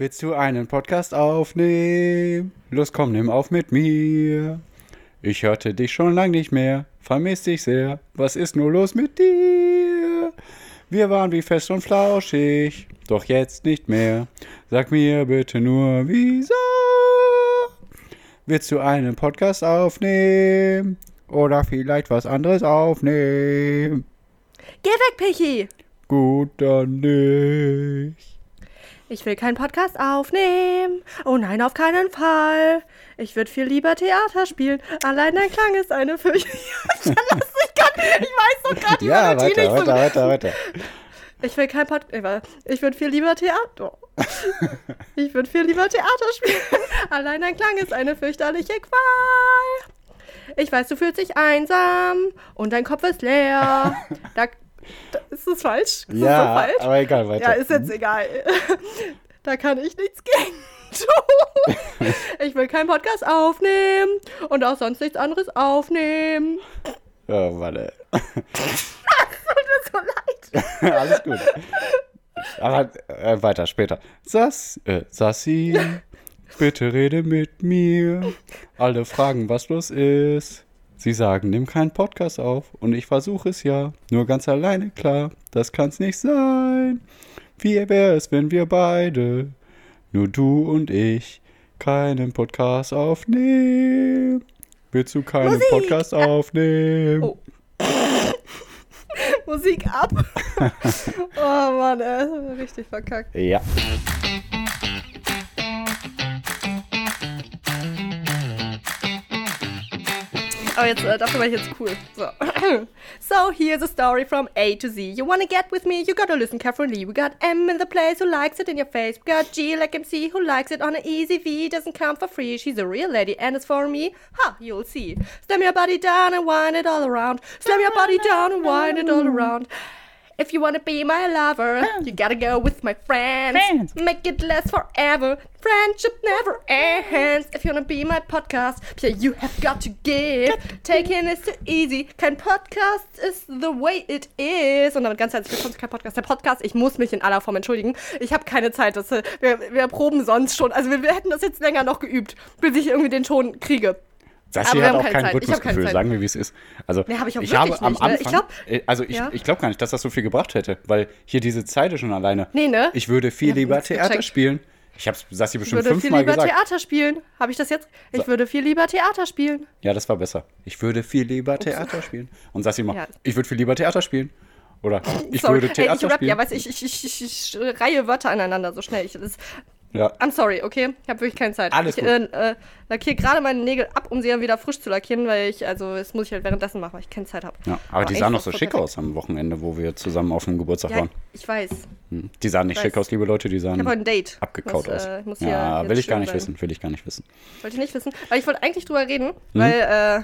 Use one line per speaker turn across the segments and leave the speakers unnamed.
Willst du einen Podcast aufnehmen? Los, komm, nimm auf mit mir. Ich hörte dich schon lang nicht mehr, vermiss dich sehr. Was ist nur los mit dir? Wir waren wie fest und flauschig, doch jetzt nicht mehr. Sag mir bitte nur, wieso? Willst du einen Podcast aufnehmen? Oder vielleicht was anderes aufnehmen?
Geh weg, Pichi!
Gut, dann nicht.
Ich will keinen Podcast aufnehmen. Oh nein, auf keinen Fall. Ich würde viel lieber Theater spielen. Allein dein Klang ist eine Fürcht. ich, kann ich, weiß doch gerade die
Ja,
Melodie
weiter,
nicht so.
weiter, weiter, weiter.
Ich will kein Podcast. Ich würde viel lieber Theater. Ich würde viel lieber Theater spielen. Allein dein Klang ist eine fürchterliche Qual. Ich weiß, du fühlst dich einsam und dein Kopf ist leer. Da, ist das falsch? Ist das
Ja,
falsch?
aber egal, weiter.
Ja, ist jetzt egal. Da kann ich nichts gegen tun. Ich will keinen Podcast aufnehmen und auch sonst nichts anderes aufnehmen.
Oh, warte.
Tut mir so leid.
Alles gut. Aber äh, weiter, später. Sass, äh, Sassi, bitte rede mit mir. Alle fragen, was los ist. Sie sagen, nimm keinen Podcast auf. Und ich versuche es ja. Nur ganz alleine, klar. Das kann's nicht sein. Wie wäre es, wenn wir beide, nur du und ich, keinen Podcast aufnehmen? Willst du keinen
Musik!
Podcast aufnehmen?
Oh. Musik ab. oh Mann, haben wir richtig verkackt.
Ja.
Aber jetzt, äh, dafür war ich jetzt cool. So. so, here's a story from A to Z. You wanna get with me? You gotta listen carefully. We got M in the place who likes it in your face. We got G like MC who likes it on an easy V. Doesn't come for free. She's a real lady and it's for me. Ha, you'll see. Slam your body down and wind it all around. Slam your body down and wind it all around. If you wanna be my lover, you gotta go with my friends.
Friends.
Make it last forever. Friendship never ends. If you wanna be my podcast, yeah, you have got to give. Taking is too easy. Kein Podcast is the way it is. Und damit ganz herzlich willkommen zu kein Podcast. Der Podcast, ich muss mich in aller Form entschuldigen. Ich habe keine Zeit. Das, äh, wir, wir proben sonst schon. Also wir, wir hätten das jetzt länger noch geübt, bis ich irgendwie den Ton kriege. Aber wir
hat auch kein
Zeit. Ich
Rhythmusgefühl, sagen wir, wie es ist. Also,
Nee, hab ich auch
ich habe am
nicht, ne?
Anfang,
Ich glaub-
äh, also ich,
Ja.
ich glaube gar nicht, dass das so viel gebracht hätte, weil hier diese Zeile schon alleine.
Nee, ne?
Ich würde viel
Ich
lieber Theater
gecheckt.
spielen. Ich habe Sassi
Ich
bestimmt
würde viel
fünfmal
lieber
gesagt.
Theater spielen. Habe ich das jetzt? Ich
So.
würde viel lieber Theater spielen.
Ja, das war besser. Ich würde viel lieber Theater spielen. Und Sassi mal,
Ja.
ich würde viel lieber Theater spielen. Oder ich
sorry.
würde
Ey,
Theater
ich rap,
spielen.
ja, weiß ich, ich, ich, ich, ich reihe Wörter aneinander so schnell. Ich, das,
ja.
I'm sorry, okay? Ich habe wirklich keine Zeit.
Alles
ich äh, äh, lackiere gerade meine Nägel ab, um sie dann wieder frisch zu lackieren, weil ich, also, das muss ich halt währenddessen machen, weil ich keine Zeit habe.
ja. Aber die
echt,
sahen noch so schick
perfekt.
aus am Wochenende, wo wir zusammen auf dem Geburtstag
Ja,
waren.
ich weiß.
Hm. Die sahen nicht
weiß.
schick aus, liebe Leute, die sahen
Ich habe ein Date.
abgekaut aus.
Äh,
ja, will ich gar nicht
sein.
wissen, will ich gar nicht wissen.
Wollte ich nicht wissen. Weil ich wollte eigentlich drüber reden,
Mhm.
weil, äh,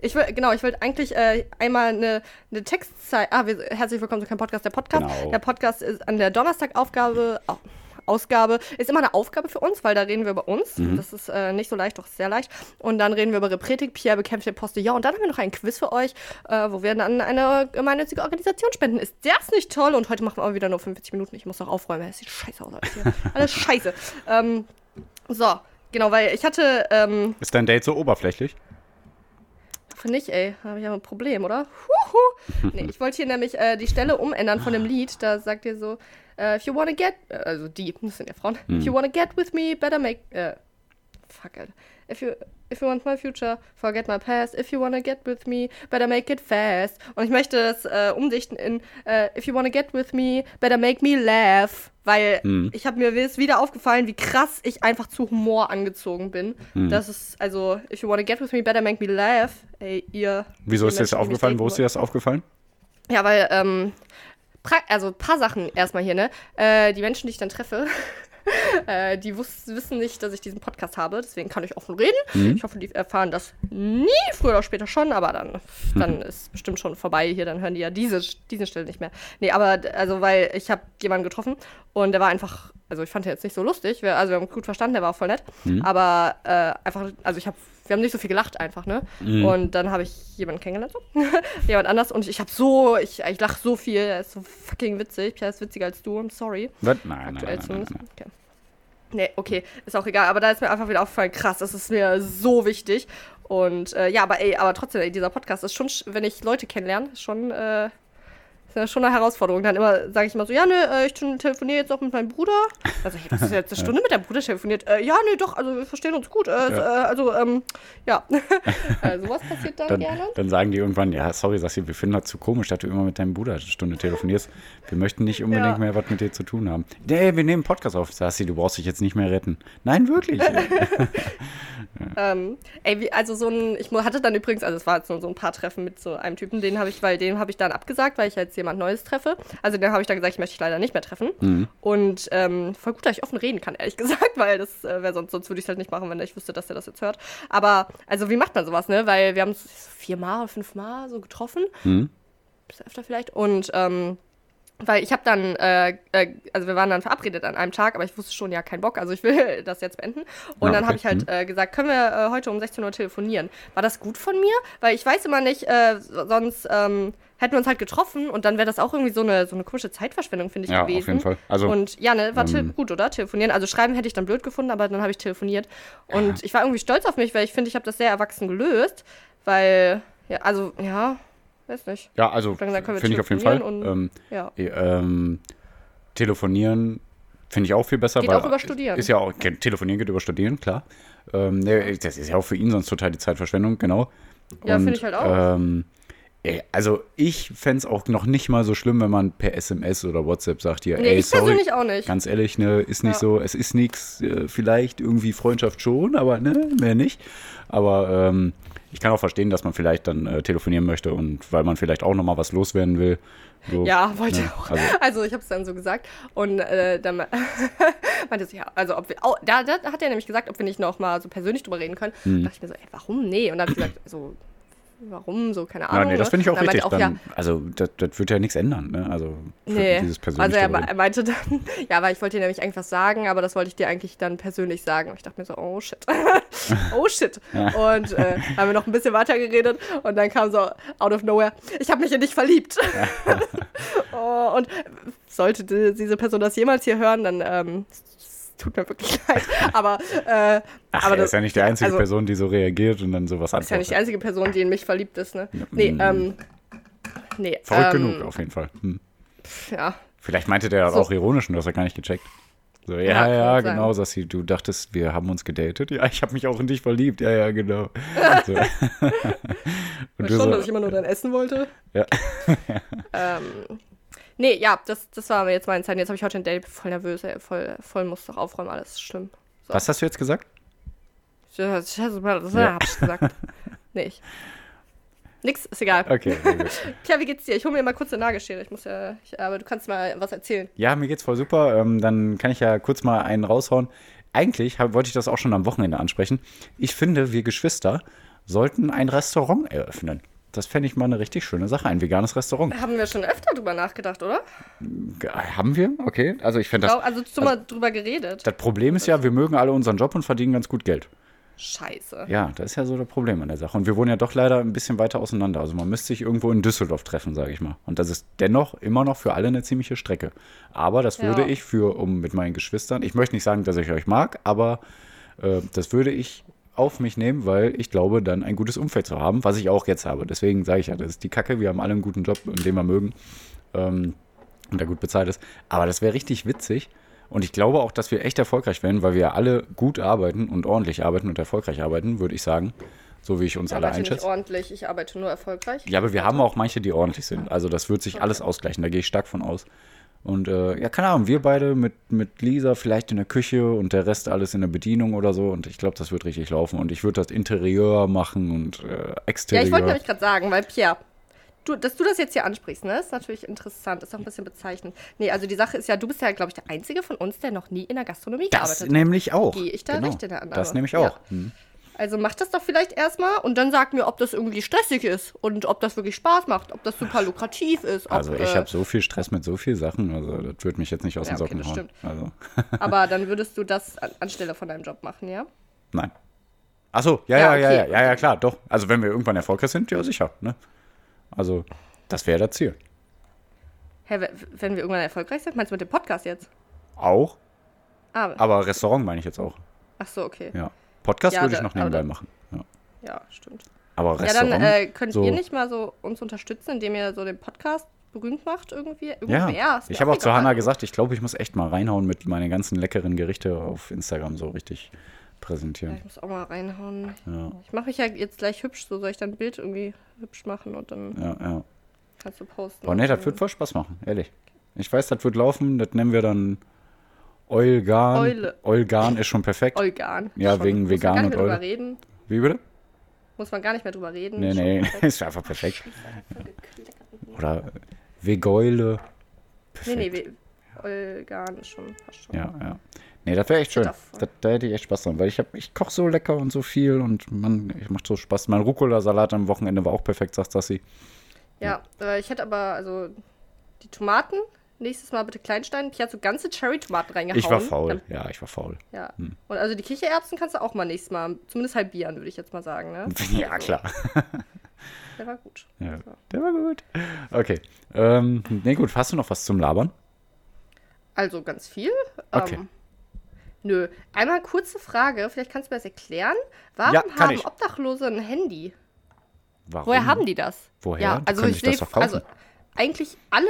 ich will, genau, ich wollte eigentlich äh, einmal eine, eine Textzeit. Ah, wir, herzlich willkommen zu keinem Podcast. Der Podcast,
Genau.
der Podcast ist an der Donnerstagaufgabe. au- Ausgabe ist immer eine Aufgabe für uns, weil da reden wir über uns.
Mhm.
Das ist äh, nicht so leicht, doch sehr leicht. Und dann reden wir über Repretik, Pierre bekämpft den Postillon. Und dann haben wir noch ein Quiz für euch, äh, wo wir dann eine gemeinnützige Organisation spenden. Ist das nicht toll? Und heute machen wir aber wieder nur 45 Minuten. Ich muss noch aufräumen. Es sieht scheiße aus. Alles, hier. alles scheiße. Ähm, so, genau, weil ich hatte ähm,
Ist dein Date so oberflächlich?
Dafür nicht, ey. Da habe ich aber ein Problem, oder? Huhu. Nee, ich wollte hier nämlich äh, die Stelle umändern von dem Lied. Da sagt ihr so, äh, if you wanna get, äh, also die, das sind ja Frauen. If you wanna get with me, better make, äh, fuck, Alter. If you, if you want my future, forget my past. If you wanna get with me, better make it fast. Und ich möchte das äh, umdichten in, äh, if you wanna get with me, better make me laugh. Weil ich habe mir ist wieder aufgefallen, wie krass ich einfach zu Humor angezogen bin. Das ist, also, if you wanna get with me, better make me laugh. Ey, ihr.
Wieso ist dir das aufgefallen? Wo ist dir das aufgefallen?
ja, weil, ähm, also ein paar Sachen erstmal hier, ne? Äh, die Menschen, die ich dann treffe, äh, die wissen nicht, dass ich diesen Podcast habe, deswegen kann ich offen reden.
Mhm.
Ich hoffe, die erfahren das nie, früher oder später schon, aber dann, dann ist bestimmt schon vorbei hier, dann hören die ja diese, diese Stelle nicht mehr. Nee, aber also, weil ich habe jemanden getroffen und der war einfach, also ich fand den jetzt nicht so lustig, wir, also wir haben gut verstanden, der war auch voll nett, aber äh, einfach, also ich habe wir haben nicht so viel gelacht einfach, ne? Und dann habe ich jemanden kennengelernt, jemand anders und ich habe so, ich, ich lache so viel, er ist so fucking witzig, Pierre ist witziger als du, I'm sorry.
Nein, nein,
Aktuell
nein, nein,
zumindest.
nein.
Okay. Nee, okay, ist auch egal. Aber da ist mir einfach wieder aufgefallen, krass, das ist mir so wichtig. Und äh, ja, aber ey, aber trotzdem, ey, dieser Podcast ist schon, sch- wenn ich Leute kennenlerne, schon, äh, ist ja schon eine Herausforderung. Dann immer sage ich immer so, ja, ne, äh, ich telefoniere jetzt noch mit meinem Bruder. Also, was ist jetzt eine Stunde mit deinem Bruder telefoniert? Äh, ja, ne, doch, also wir verstehen uns gut. Äh,
Ja.
äh, also, ähm, ja. äh, sowas passiert dann,
Dann,
gerne.
dann sagen die irgendwann, ja, sorry, Sassi, wir finden das zu komisch, dass du immer mit deinem Bruder eine Stunde telefonierst. Wir möchten nicht unbedingt
Ja.
mehr was mit dir zu tun haben. Nee, wir nehmen einen Podcast auf. Sassi, du brauchst dich jetzt nicht mehr retten. Nein, wirklich.
Ähm, ey, wie, also so ein, ich hatte dann übrigens, also es war jetzt nur so ein paar Treffen mit so einem Typen, den habe ich, weil den habe ich dann abgesagt, weil ich jetzt jemand Neues treffe. Also den habe ich dann gesagt, ich möchte dich leider nicht mehr treffen.
Mhm.
Und ähm, voll gut, dass ich offen reden kann, ehrlich gesagt, weil das äh, wäre sonst, sonst würde ich es halt nicht machen, wenn ich wüsste, dass er das jetzt hört. Aber, also wie macht man sowas, ne? Weil wir haben uns viermal, fünfmal so getroffen.
Mhm.
Bisschen öfter vielleicht. Und, ähm, weil ich habe dann, äh, äh, also wir waren dann verabredet an einem Tag, aber ich wusste schon, ja, kein Bock, also ich will das jetzt beenden. Und
Ah,
dann
okay.
habe ich halt
Mhm.
äh, gesagt, können wir äh, heute um 16 Uhr telefonieren? War das gut von mir? Weil ich weiß immer nicht, äh, so- sonst ähm, hätten wir uns halt getroffen und dann wäre das auch irgendwie so eine, so eine komische Zeitverschwendung, finde ich,
Ja, auf
gewesen.
jeden Fall. Also,
und ja, ne, war
ähm,
gut, oder? Telefonieren. Also schreiben hätte ich dann blöd gefunden, aber dann habe ich telefoniert. Und ich war irgendwie stolz auf mich, weil ich finde, ich habe das sehr erwachsen gelöst. Weil, ja, also, ja, weiß nicht.
Ja, also finde ich auf jeden Fall.
telefonieren
Ähm,
Ja.
eh, ähm, telefonieren finde ich auch viel besser.
Geht auch über Studieren.
Ist ja auch, telefonieren geht über Studieren, klar. Ähm, das ist ja auch für ihn sonst total die Zeitverschwendung, genau.
Ja,
Und,
finde ich halt auch.
Ähm, also ich fände es auch noch nicht mal so schlimm, wenn man per SMS oder WhatsApp sagt, hier,
Nee,
ey,
ich
sorry,
persönlich auch nicht.
ganz ehrlich, ne, ist nicht
Ja.
so, es ist nichts, äh, vielleicht irgendwie Freundschaft schon, aber ne, mehr nicht. Aber ähm, ich kann auch verstehen, dass man vielleicht dann äh, telefonieren möchte und weil man vielleicht auch noch mal was loswerden will. So,
Ja, wollte
ne,
ich auch.
Also,
Also ich habe es dann so gesagt und äh, dann me- meinte sie, ja, also ob wir, oh, da, da hat er nämlich gesagt, ob wir nicht noch mal so persönlich drüber reden können.
Hm.
Da dachte ich mir so, ey, warum? Nee. Und dann habe ich gesagt, so, warum? So, keine
ja,
Ahnung.
nee, das
ne?
finde ich auch richtig.
meinte
Dann, also das, das wird ja nichts ändern, ne? Also für
Nee,
dieses
also
persönliche
er, me-
Reden.
er meinte dann, ja, weil ich wollte dir nämlich eigentlich was sagen, aber das wollte ich dir eigentlich dann persönlich sagen. Und ich dachte mir so, oh shit, oh shit. Und äh, haben wir noch ein bisschen weiter geredet und dann kam so out of nowhere, ich habe mich in dich verliebt. oh, und sollte die, diese Person das jemals hier hören, dann ähm, es tut mir wirklich leid. Aber, äh,
Ach,
aber
er ist ja nicht die einzige
also-
Person, die so reagiert und dann sowas
ist ja nicht die
antwortet.
einzige Person, die in mich verliebt ist, ne? Nee,
mm.
ähm, nee.
Verrückt
ähm,
genug, auf jeden Fall. Hm.
Ja.
Vielleicht meinte der das
So.
auch ironisch und du hast ja gar nicht gecheckt. So, ja,
Ja,
ja, genau, Sassi, du dachtest, wir haben uns gedatet. Ja, ich habe mich auch in dich verliebt. Ja, ja, genau. So. und
Weißt
du
schon,
so,
dass ich immer nur dein Essen wollte.
ja.
Ähm, nee, ja, das, das war mir jetzt meine Zeit. Jetzt habe ich heute ein Date, voll nervös, ey, voll, voll muss doch aufräumen, alles ist schlimm.
Was hast du jetzt gesagt?
Ja, Das das
Ja.
hab ich gesagt. nee, ich. Nix, ist egal.
Okay.
Tja, wie geht's dir? Ich hole mir mal kurz eine Nagelschere. Ich muss ja, ich, aber du kannst mal was erzählen.
Ja, mir geht's voll super. Ähm, dann kann ich ja kurz mal einen raushauen. Eigentlich hab, wollte ich das auch schon am Wochenende ansprechen. Ich finde, wir Geschwister sollten ein Restaurant eröffnen. Das fände ich mal eine richtig schöne Sache, ein veganes Restaurant.
Haben wir schon öfter drüber nachgedacht, oder?
Haben wir? Okay. Also ich finde das.
also, du mal drüber geredet.
Das Problem ist ja, wir mögen alle unseren Job und verdienen ganz gut Geld.
Scheiße.
Ja, das ist ja so das Problem an der Sache. Und wir wohnen ja doch leider ein bisschen weiter auseinander. Also man müsste sich irgendwo in Düsseldorf treffen, sage ich mal. Und das ist dennoch immer noch für alle eine ziemliche Strecke. Aber das würde
Ja.
ich für, um mit meinen Geschwistern, ich möchte nicht sagen, dass ich euch mag, aber äh, das würde ich auf mich nehmen, weil ich glaube, dann ein gutes Umfeld zu haben, was ich auch jetzt habe. Deswegen sage ich ja, das ist die Kacke. Wir haben alle einen guten Job, den wir mögen ähm, und der gut bezahlt ist. Aber das wäre richtig witzig. Und ich glaube auch, dass wir echt erfolgreich werden, weil wir alle gut arbeiten und ordentlich arbeiten und erfolgreich arbeiten, würde ich sagen. So wie ich uns
Ich
alle
arbeite nicht
einschätze.
ordentlich, ich arbeite nur erfolgreich.
Ja, aber wir haben auch manche, die ordentlich sind. Also das wird sich alles ausgleichen, da gehe ich stark von aus. Und äh, ja, keine Ahnung, wir beide mit, mit Lisa vielleicht in der Küche und der Rest alles in der Bedienung oder so. Und ich glaube, das wird richtig laufen. Und ich würde das Interieur machen und äh,
Ja,
Exterieur.
ich wollte nämlich gerade sagen, weil Pierre, du, dass du das jetzt hier ansprichst, ne, ist natürlich interessant, ist auch ein bisschen bezeichnend. Nee, also die Sache ist ja, du bist ja, glaube ich, der Einzige von uns, der noch nie in der Gastronomie
das
gearbeitet hat.
nämlich auch.
Gehe ich da
genau.
recht in der Annahme?
Das nämlich
Ja.
auch. Hm.
Also mach das doch vielleicht erstmal und dann sag mir, ob das irgendwie stressig ist und ob das wirklich Spaß macht, ob das super lukrativ ist. Ob,
Also ich
äh,
habe so viel Stress mit so vielen Sachen, also das würde mich jetzt nicht aus
Ja,
den
okay,
Socken
das
hauen.
stimmt.
Also,
Aber dann würdest du das an, anstelle von deinem Job machen, ja?
nein. Achso, ja,
Ja,
ja, ja,
okay.
ja, ja, ja, klar, doch. Also wenn wir irgendwann erfolgreich sind, ja sicher. Ne? Also das wäre das Ziel.
Hä, wenn wir irgendwann erfolgreich sind, meinst du mit dem Podcast jetzt?
Auch.
Ah,
Aber Restaurant meine ich jetzt auch.
ach so, okay.
Ja. Podcast
Ja,
würde ich noch nebenbei
da-
machen. Ja.
Ja, stimmt.
Aber
Ja,
Restaurant.
dann äh, könnt
so-
ihr nicht mal so uns unterstützen, indem ihr so den Podcast berühmt macht irgendwie?
Ja,
Irgendwer, mir
ich habe auch zu
egal.
Hannah gesagt, ich glaube, ich muss echt mal reinhauen mit meinen ganzen leckeren Gerichte auf Instagram so richtig
Ja,
präsentieren.
ich muss auch mal reinhauen.
Ja,
Ich mache mich ja jetzt gleich hübsch, so soll ich dann ein Bild irgendwie hübsch machen und dann
ja, ja.
kannst du posten.
Aber nee, das wird voll Spaß machen, ehrlich. Ich weiß, das wird laufen, das nennen wir dann Eulgan.
Eule.
Eulgan ist schon perfekt.
Organ.
Ja, wegen
Muss
vegan
man gar
und
nicht mehr drüber
Eule.
reden.
Wie bitte?
Muss man gar nicht mehr drüber reden.
Nee,
Schon
nee,
perfekt.
ist einfach perfekt. Oder Vegeule.
Nee, nee,
Perfekt.
we- Organ ist schon fast schon.
Ja, ja. Nee, das wäre echt schön. Das, da hätte ich echt Spaß dran, weil ich, hab- ich koche so lecker und so viel und man, ich macht so Spaß. Mein Rucola-Salat am Wochenende war auch perfekt, sagt Sassi.
Ja, äh, ich hätte aber, also, die Tomaten, nächstes Mal bitte klein schneiden. Ich hatte so ganze Cherry-Tomaten reingehauen.
Ich war faul. Ja, ich war faul.
ja. Und also die Kichererbsen kannst du auch mal nächstes Mal, zumindest halbieren, würde ich jetzt mal sagen, ne?
Ja, klar.
Der war gut.
Ja, der war gut. Okay. Ähm, nee, gut. Hast du noch was zum Labern?
Also ganz viel.
Okay.
Ähm, nö. Einmal kurze Frage, vielleicht kannst du mir das erklären. Warum
Ja,
haben
ich.
Obdachlose ein Handy?
Warum?
Woher haben die das?
Woher?
Ja, also ich
sich das kaufen.
also eigentlich alle,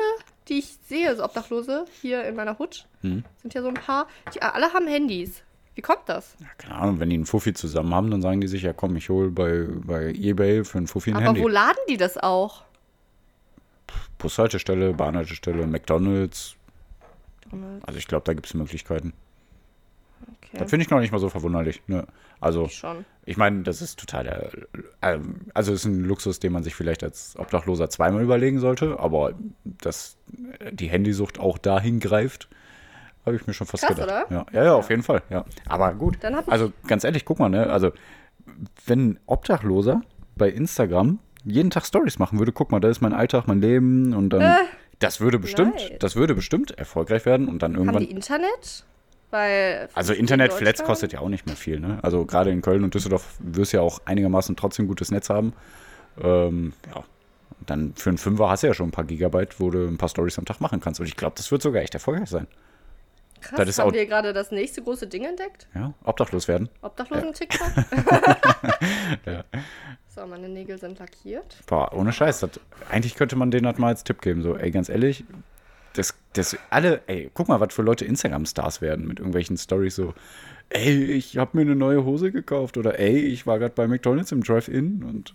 die ich sehe, so Obdachlose hier in meiner Hut,
Hm.
sind ja so ein paar, die alle haben Handys. Wie kommt das?
Ja, keine Ahnung, wenn die einen Fuffi zusammen haben, dann sagen die sich, ja komm, ich hole bei, bei Ebay für einen Fuffi ein
Aber
Handy.
wo laden die das auch?
Bushaltestelle, Bahnhaltestelle, McDonalds. Also ich glaube, da gibt es Möglichkeiten.
Okay.
Das finde ich noch nicht mal so verwunderlich. Ne? Also
Schon.
ich meine, das ist total, ähm, also ist ein Luxus, den man sich vielleicht als Obdachloser zweimal überlegen sollte, aber dass die Handysucht auch dahin greift, habe ich mir schon fast
Krass,
gedacht.
oder?
Ja, ja, ja, auf jeden Fall. Ja. Aber gut. Also ganz ehrlich, guck mal, ne? Also wenn ein Obdachloser bei Instagram jeden Tag Stories machen würde, guck mal, da ist mein Alltag, mein Leben und dann, das würde bestimmt,
Äh, leid.
das würde bestimmt erfolgreich werden und dann
Haben
irgendwann.
die Internet? Weil.
Also
in
Internetflats kostet ja auch nicht mehr viel, ne? Also gerade in Köln und Düsseldorf wirst du ja auch einigermaßen trotzdem gutes Netz haben. Ähm, ja. Dann für einen Fünfer hast du ja schon ein paar Gigabyte, wo du ein paar Stories am Tag machen kannst. Und ich glaube, das wird sogar echt erfolgreich sein.
Krass,
das ist
haben wir gerade das nächste große Ding entdeckt?
Ja, obdachlos werden.
Obdachlosen-TikTok?
Ja.
So, meine Nägel sind lackiert.
Boah, ohne Scheiß. Das, eigentlich könnte man denen das mal als Tipp geben. So, ey, ganz ehrlich, das, das alle, ey, guck mal, was für Leute Instagram-Stars werden mit irgendwelchen Stories so, ey, ich habe mir eine neue Hose gekauft oder ey, ich war gerade bei McDonalds im Drive-In und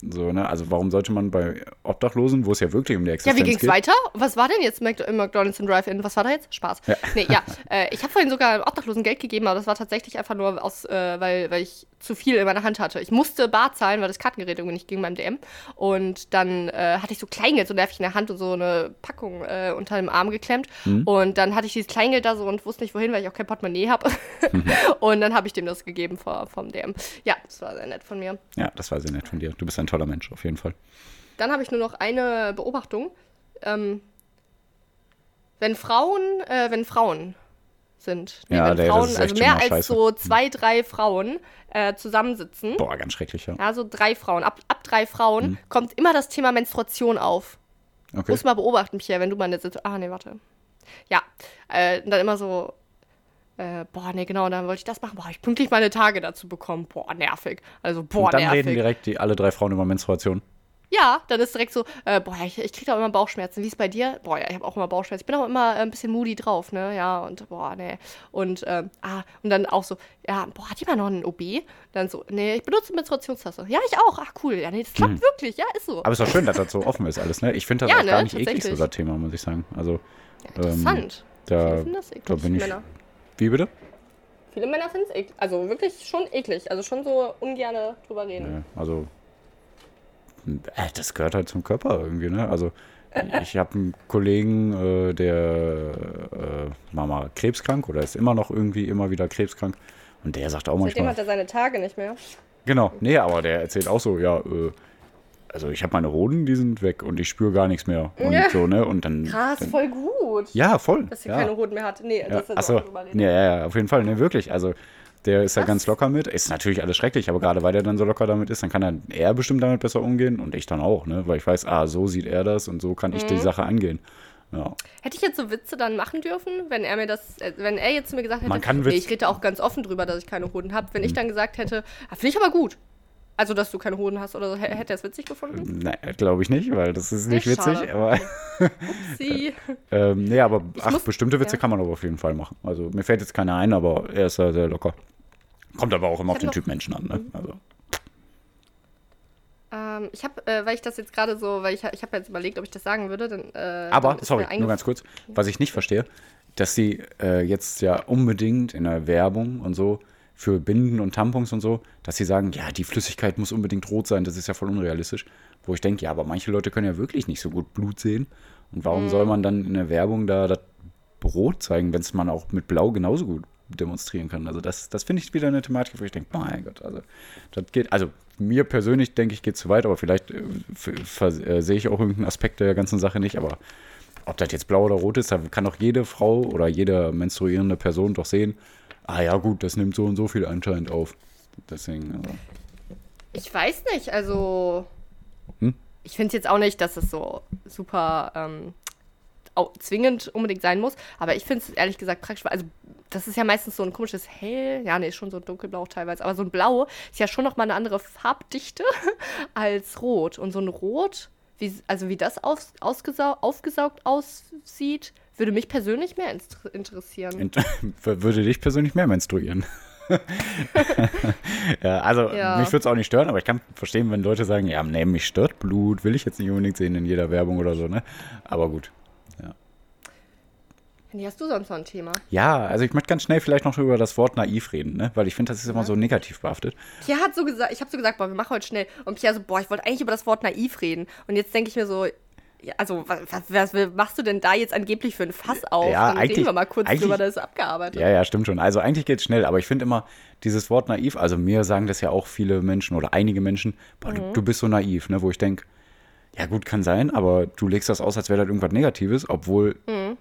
so, ne? Also warum sollte man bei Obdachlosen, wo es ja wirklich um die
Ja,
Existenz
wie ging's
geht,
weiter? Was war denn jetzt im McDonalds im Drive-In? Was war da jetzt? Spaß.
Ja.
Nee, ja. Äh, ich habe vorhin sogar Obdachlosen Geld gegeben, aber das war tatsächlich einfach nur aus, äh, weil, weil ich zu viel in meiner Hand hatte. Ich musste bar zahlen, weil das Kartengerät irgendwie nicht ging beim DM. Und dann äh, hatte ich so Kleingeld so nervig in der Hand und so eine Packung äh, unter dem Arm geklemmt.
Mhm.
Und dann hatte ich dieses Kleingeld da so und wusste nicht wohin, weil ich auch kein Portemonnaie habe.
Mhm.
und dann habe ich dem das gegeben vor, vom DM. Ja, das war sehr nett von mir.
Ja, das war sehr nett von dir. Du bist ein toller Mensch, auf jeden Fall.
Dann habe ich nur noch eine Beobachtung. Ähm, wenn Frauen, äh, wenn Frauen sind, nee,
Ja,
wenn Frauen, also mehr als
scheiße.
so zwei, drei Frauen äh, zusammensitzen,
Boah, ganz schrecklich, ja.
ja, so drei Frauen, ab, ab drei Frauen
Mhm.
kommt immer das Thema Menstruation auf.
Okay.
Muss mal beobachten, Pierre, wenn du mal eine Situation. Ah, nee, warte. Ja, äh, dann immer so. Äh, boah, nee, genau, dann wollte ich das machen. Boah, ich pünktlich meine Tage dazu bekommen. Boah, nervig. Also, boah,
Und dann
nervig.
reden direkt die alle drei Frauen über Menstruation.
Ja, dann ist direkt so, äh, boah, ich, ich kriege auch immer Bauchschmerzen. Wie ist bei dir? Boah, ja, ich habe auch immer Bauchschmerzen. Ich bin auch immer äh, ein bisschen moody drauf, ne? Ja, und boah, nee. Und, ähm, ah, und dann auch so, ja, boah, hat jemand noch einen OB? Dann so, nee, ich benutze Menstruationstasse. Ja, ich auch. Ach, cool. Ja, nee, das klappt wirklich. Ja, ist so.
Aber es ist doch schön, dass das so offen ist alles, ne? Ich finde das
Ja,
auch
ne,
gar nicht eklig, so das Thema, muss ich sagen. Also,
Interessant.
da,
Viele finden das eklig,
da bin ich.
Männer.
Wie bitte?
Viele Männer finden es eklig. Also wirklich schon eklig. Also schon so ungerne drüber reden.
Nee, also, äh, das gehört halt zum Körper irgendwie, ne? Also, ich habe einen Kollegen, äh, der äh, war mal krebskrank oder ist immer noch irgendwie immer wieder krebskrank. Und der sagt auch
Seitdem
manchmal.
hat er seine Tage nicht mehr.
Genau, nee, aber der erzählt auch so, ja, äh, also ich habe meine Hoden, die sind weg und ich spüre gar nichts mehr. Und
Ja.
so, ne? Und dann.
Krass,
dann,
voll gut.
Ja, voll.
Dass er
ja.
keine Hoden mehr hat. Nee,
Ja,
das ist
achso, ja, ja, ja, auf jeden Fall, ne, wirklich. Also, der ist ja
Krass.
ganz locker mit. Ist natürlich alles schrecklich, aber gerade weil der dann so locker damit ist, dann kann er, er bestimmt damit besser umgehen und ich dann auch, ne? Weil ich weiß, ah, so sieht er das und so kann ich
Mhm.
die Sache angehen. Ja.
Hätte ich jetzt so Witze dann machen dürfen, wenn er mir das, äh, wenn er jetzt zu mir gesagt hätte,
Man kann Witz-
ich rede auch ganz offen drüber, dass ich keine Hoden habe. Wenn ich dann gesagt hätte, ah, finde ich aber gut. Also, dass du keine Hoden hast oder so, hätte er es witzig gefunden?
Nein, glaube ich nicht, weil das ist nicht witzig. Aber,
Sie.
ähm, nee, aber ach,
muss-
bestimmte Witze
ja.
kann man aber auf jeden Fall machen. Also mir fällt jetzt keiner ein, aber er ist ja sehr locker. Kommt aber auch immer auf den Typ Menschen an. Ne?
Mhm.
Also,
Ähm, ich habe, äh, weil ich das jetzt gerade so, weil ich, ich habe jetzt überlegt, ob ich das sagen würde, dann. Äh,
aber,
dann
sorry, nur ganz kurz, was ich nicht verstehe, dass sie äh, jetzt ja unbedingt in der Werbung und so für Binden und Tampons und so, dass sie sagen, ja, die Flüssigkeit muss unbedingt rot sein, das ist ja voll unrealistisch. Wo ich denke, ja, aber manche Leute können ja wirklich nicht so gut Blut sehen. Und
Mhm.
warum soll man dann in der Werbung da das Rot zeigen, wenn es man auch mit Blau genauso gut demonstrieren kann? Also das, das finde ich wieder eine Thematik, wo ich denke, mein Gott, also das geht, also mir persönlich denke ich, geht zu weit, aber vielleicht äh, äh, sehe ich auch irgendeinen Aspekt der ganzen Sache nicht, aber ob das jetzt blau oder rot ist, da kann doch jede Frau oder jede menstruierende Person doch sehen, ah ja gut, das nimmt so und so viel anscheinend auf. Deswegen, also,
Ich weiß nicht, also.
Hm?
Ich finde es jetzt auch nicht, dass es so super ähm, zwingend unbedingt sein muss, aber ich finde es ehrlich gesagt praktisch, also das ist ja meistens so ein komisches Hell, ja, nee, ist schon so dunkelblau teilweise, aber so ein Blau ist ja schon nochmal eine andere Farbdichte als Rot. Und so ein Rot, wie, also wie das ausgesau aufgesaugt aussieht, würde mich persönlich mehr inter- interessieren.
int- würde dich persönlich mehr menstruieren. ja, also
Ja.
mich würde es auch nicht stören, aber ich kann verstehen, wenn Leute sagen, ja, nee, mich stört Blut, will ich jetzt nicht unbedingt sehen in jeder Werbung oder so, ne? Aber gut.
Handy, hast du sonst noch ein Thema?
Ja, also ich möchte ganz schnell vielleicht noch über das Wort naiv reden, ne? Weil ich finde, das ist immer so negativ behaftet.
Pierre hat so gesagt, ich habe so gesagt, boah, wir machen heute schnell. Und Pierre so, boah, ich wollte eigentlich über das Wort naiv reden. Und jetzt denke ich mir so, ja, also was, was, was machst du denn da jetzt angeblich für ein Fass auf?
Ja,
Dann
eigentlich-
reden wir mal kurz drüber, das ist abgearbeitet.
Ja, ja, stimmt schon. Also eigentlich geht es schnell, aber ich finde immer dieses Wort naiv, also mir sagen das ja auch viele Menschen oder einige Menschen, boah,
Mhm.
du, du bist so naiv, ne? Wo ich denke, ja gut, kann sein, aber du legst das aus, als wäre das irgendwas Negatives, obwohl ich
Mhm.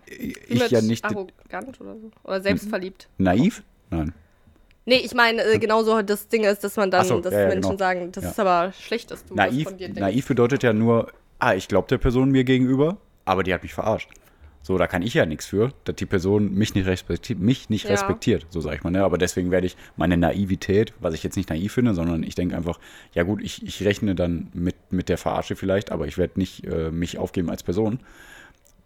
Mit
ja nicht
arrogant oder so. Oder selbstverliebt.
naiv? Nein.
Nee, ich meine, äh, genauso das Ding ist, dass man dann,
so,
dass
ja, ja,
Menschen
genau.
sagen, das
Ja.
ist aber schlecht, dass du
Naiv,
das von dir denkst.
naiv bedeutet ja nur, ah, ich glaube der Person mir gegenüber, aber die hat mich verarscht. So, da kann ich ja nichts für, dass die Person mich nicht respektiert, mich nicht
Ja.
respektiert, so sage ich mal. Ne? Aber deswegen werde ich meine Naivität, was ich jetzt nicht naiv finde, sondern ich denke einfach, ja gut, ich, ich rechne dann mit, mit der Verarsche vielleicht, aber ich werde nicht äh, mich aufgeben als Person.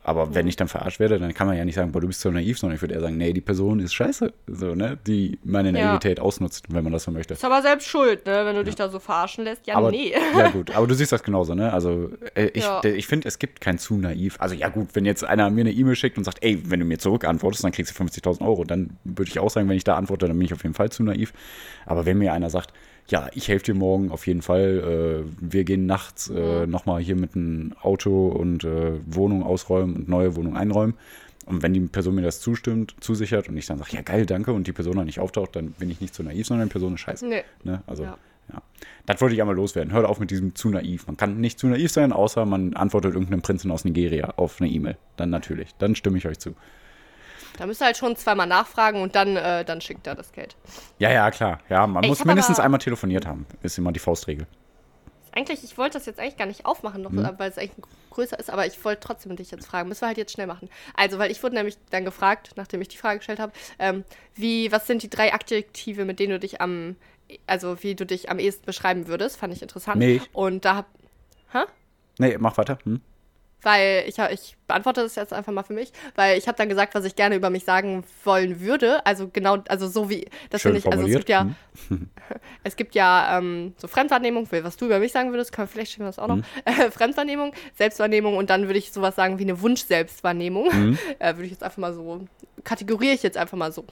Aber wenn ich dann verarscht werde, dann kann man ja nicht sagen, boah, du bist so naiv, sondern ich würde eher sagen, nee, die Person ist scheiße, so, ne? die meine
Ja.
Naivität ausnutzt, wenn man das so möchte.
ist aber selbst schuld, ne, wenn du dich da so verarschen lässt. Ja,
Aber,
nee.
Ja, gut, aber du siehst das genauso, ne? Also, äh, ich,
Ja.
ich finde, es gibt kein zu naiv. Also, ja, gut, wenn jetzt einer mir eine E-Mail schickt und sagt, ey, wenn du mir zurückantwortest, dann kriegst du 50.000 Euro, dann würde ich auch sagen, wenn ich da antworte, dann bin ich auf jeden Fall zu naiv. Aber wenn mir einer sagt, ja, ich helfe dir morgen auf jeden Fall, äh, wir gehen nachts äh, nochmal hier mit einem Auto und äh, Wohnung ausräumen und neue Wohnung einräumen. Und wenn die Person mir das zustimmt, zusichert und ich dann sage, ja geil, danke, und die Person dann nicht auftaucht, dann bin ich nicht zu naiv, sondern die Person ist scheiße.
Nee.
Ne? Also, ja.
Ja.
Das wollte ich einmal loswerden. Hört auf mit diesem zu naiv. Man kann nicht zu naiv sein, außer man antwortet irgendeinem Prinzen aus Nigeria auf eine E-Mail. Dann natürlich. Dann stimme ich euch zu.
Da müsst ihr halt schon zweimal nachfragen und dann, äh, dann schickt er das Geld.
Ja, ja, klar. Ja, man
Ey,
muss mindestens einmal telefoniert haben. Ist immer die Faustregel.
Eigentlich, ich wollte das jetzt eigentlich gar nicht aufmachen, noch,
Hm.
weil es eigentlich größer ist, aber ich wollte trotzdem dich jetzt fragen. Müssen wir halt jetzt schnell machen. Also, weil ich wurde nämlich dann gefragt, nachdem ich die Frage gestellt habe, ähm, wie, was sind die drei Adjektive, mit denen du dich am, also wie du dich am ehesten beschreiben würdest? Fand ich interessant.
Milch.
Und da hab, hä?
Nee, mach weiter. Hm?
Weil ich, ich beantworte das jetzt einfach mal für mich, weil ich habe dann gesagt, was ich gerne über mich sagen wollen würde. Also genau, also so wie, das finde ich, also es gibt ja,
Hm.
es gibt ja ähm, so Fremdwahrnehmung, was du über mich sagen würdest, kann, vielleicht stimmt das auch noch.
Hm.
Äh, Fremdwahrnehmung, Selbstwahrnehmung und dann würde ich sowas sagen wie eine Wunsch-Selbstwahrnehmung.
Hm.
Äh, würde ich jetzt einfach mal so, kategoriere ich jetzt einfach mal so.